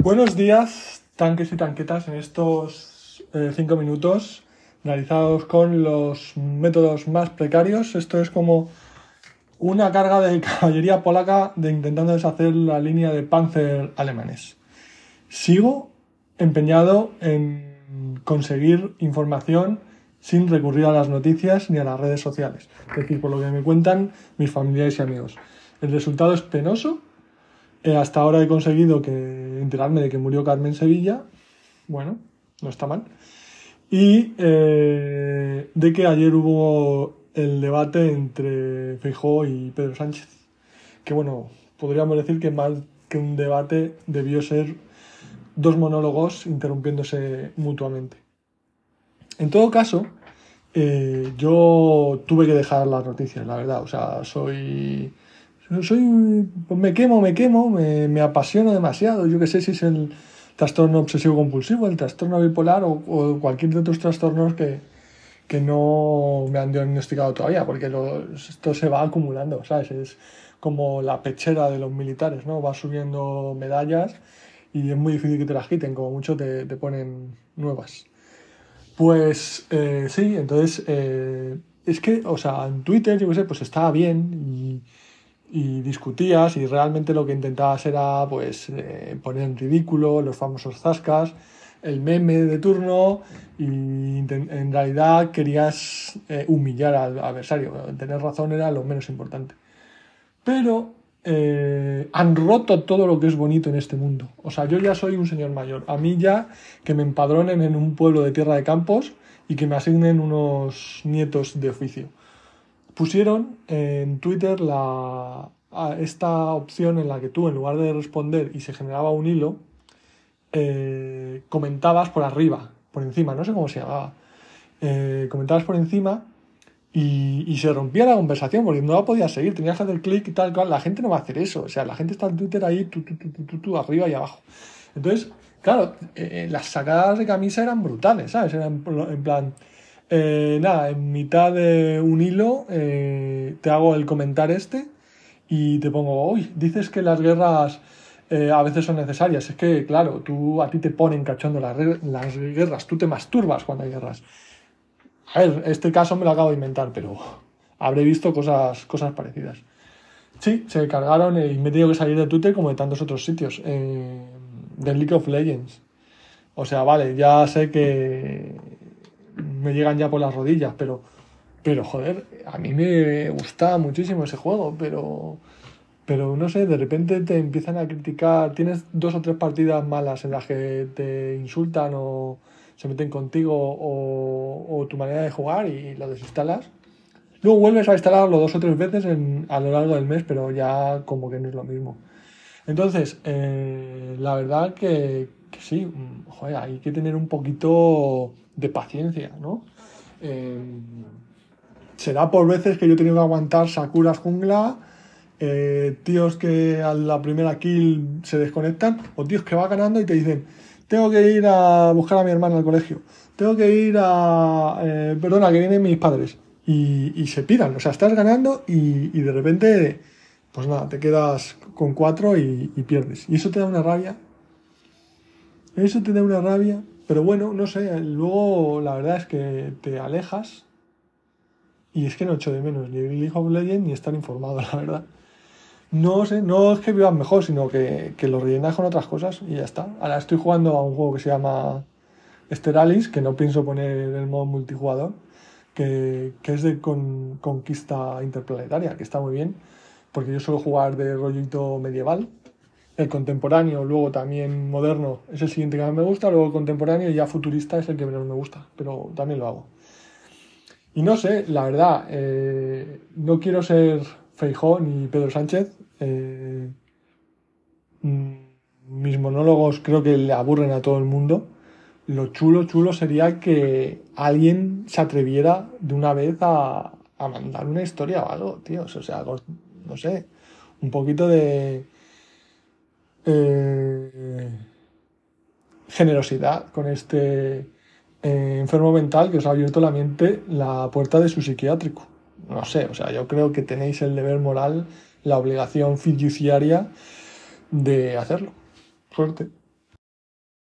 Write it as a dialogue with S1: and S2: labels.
S1: Buenos días, tanques y tanquetas, en estos eh, cinco minutos realizados con los métodos más precarios. Esto es como una carga de caballería polaca de intentando deshacer la línea de Panzer alemanes. Sigo empeñado en conseguir información sin recurrir a las noticias ni a las redes sociales. Es decir, por lo que me cuentan mis familiares y amigos. El resultado es penoso. Eh, hasta ahora he conseguido que, enterarme de que murió Carmen Sevilla. Bueno, no está mal. Y eh, de que ayer hubo el debate entre Feijóo y Pedro Sánchez. Que bueno, podríamos decir que más que un debate debió ser dos monólogos interrumpiéndose mutuamente. En todo caso, eh, yo tuve que dejar las noticias, la verdad. O sea, soy. Soy me quemo, me quemo, me, me apasiono demasiado. Yo qué sé si es el trastorno obsesivo compulsivo, el trastorno bipolar o, o cualquier de otros trastornos que, que no me han diagnosticado todavía, porque esto se va acumulando, ¿sabes? Es como la pechera de los militares, ¿no? Va subiendo medallas y es muy difícil que te las quiten, como mucho te, te ponen nuevas. Pues eh, sí, entonces eh, es que, o sea, en Twitter, yo qué sé, pues estaba bien y, discutías y realmente lo que intentabas era, pues, eh, poner en ridículo los famosos zascas el meme de turno y en realidad querías eh, humillar al adversario. Tener razón era lo menos importante. Pero eh, han roto todo lo que es bonito en este mundo. O sea, yo ya soy un señor mayor. A mí ya que me empadronen en un pueblo de tierra de campos y que me asignen unos nietos de oficio. Pusieron en Twitter la, esta opción en la que tú, en lugar de responder y se generaba un hilo, eh, comentabas por arriba, por encima, no sé cómo se llamaba. Eh, comentabas por encima y, se rompía la conversación porque no la podías seguir, tenías que hacer clic y tal, cual. La gente no va a hacer eso, o sea, la gente está en Twitter ahí, tú, tú, tú, tú, arriba y abajo. Entonces, claro, eh, las sacadas de camisa eran brutales, ¿sabes? Eran en plan, nada, en mitad de un hilo te hago el comentar este y te pongo, uy, dices que las guerras eh, a veces son necesarias. Es que, claro, tú a ti te ponen cachondo las, las guerras, tú te masturbas cuando hay guerras. A ver, este caso me lo acabo de inventar, pero habré visto cosas, cosas parecidas. Sí, se cargaron y me he tenido que salir de Twitter como de tantos otros sitios. Eh, de League of Legends. O sea, vale, ya sé que me llegan ya por las rodillas, pero, pero joder, a mí me gusta muchísimo ese juego, pero pero no sé, de repente te empiezan a criticar, tienes dos o tres partidas malas en las que te insultan o se meten contigo o, tu manera de jugar y lo desinstalas. Luego vuelves a instalarlo dos o tres veces a lo largo del mes, pero ya como que no es lo mismo. Entonces, eh, la verdad que, sí, mm, joder, hay que tener un poquito de paciencia, ¿no? Eh, será por veces que yo he tenido que aguantar Sakuras jungla eh, tíos que a la primera kill se desconectan, o tíos que va ganando y te dicen, tengo que ir a buscar a mi hermana al colegio, tengo que ir a... Eh, perdona, que vienen mis padres. Y, se piran, o sea, estás ganando y, de repente, pues nada, te quedas con cuatro y, y pierdes. Y eso te da una rabia. Eso te da una rabia. Pero bueno, no sé, luego la verdad es que te alejas y es que no echo de menos ni League of Legends ni estar informado, la verdad no sé, no es que vivas mejor, sino que, lo rellenas con otras cosas y ya está. Ahora estoy jugando a un juego que se llama Esteralis, que no pienso poner en el modo multijugador, que, que es de conquista interplanetaria, que está muy bien, porque yo suelo jugar de rollito medieval. El contemporáneo, luego también moderno, es el siguiente que más me gusta, luego contemporáneo y ya futurista es el que menos me gusta, pero también lo hago. Y no sé, la verdad, eh, no quiero ser Feijó ni Pedro Sánchez, eh, mm, mis monólogos creo que le aburren a todo el mundo. Lo chulo, chulo sería que alguien se atreviera de una vez a, mandar una historia o algo, tío. O sea, no sé, un poquito de eh, generosidad con este eh, enfermo mental que os ha abierto la mente la puerta de su psiquiátrico. No sé, o sea, yo creo que tenéis el deber moral la obligación fiduciaria de hacerlo. Suerte.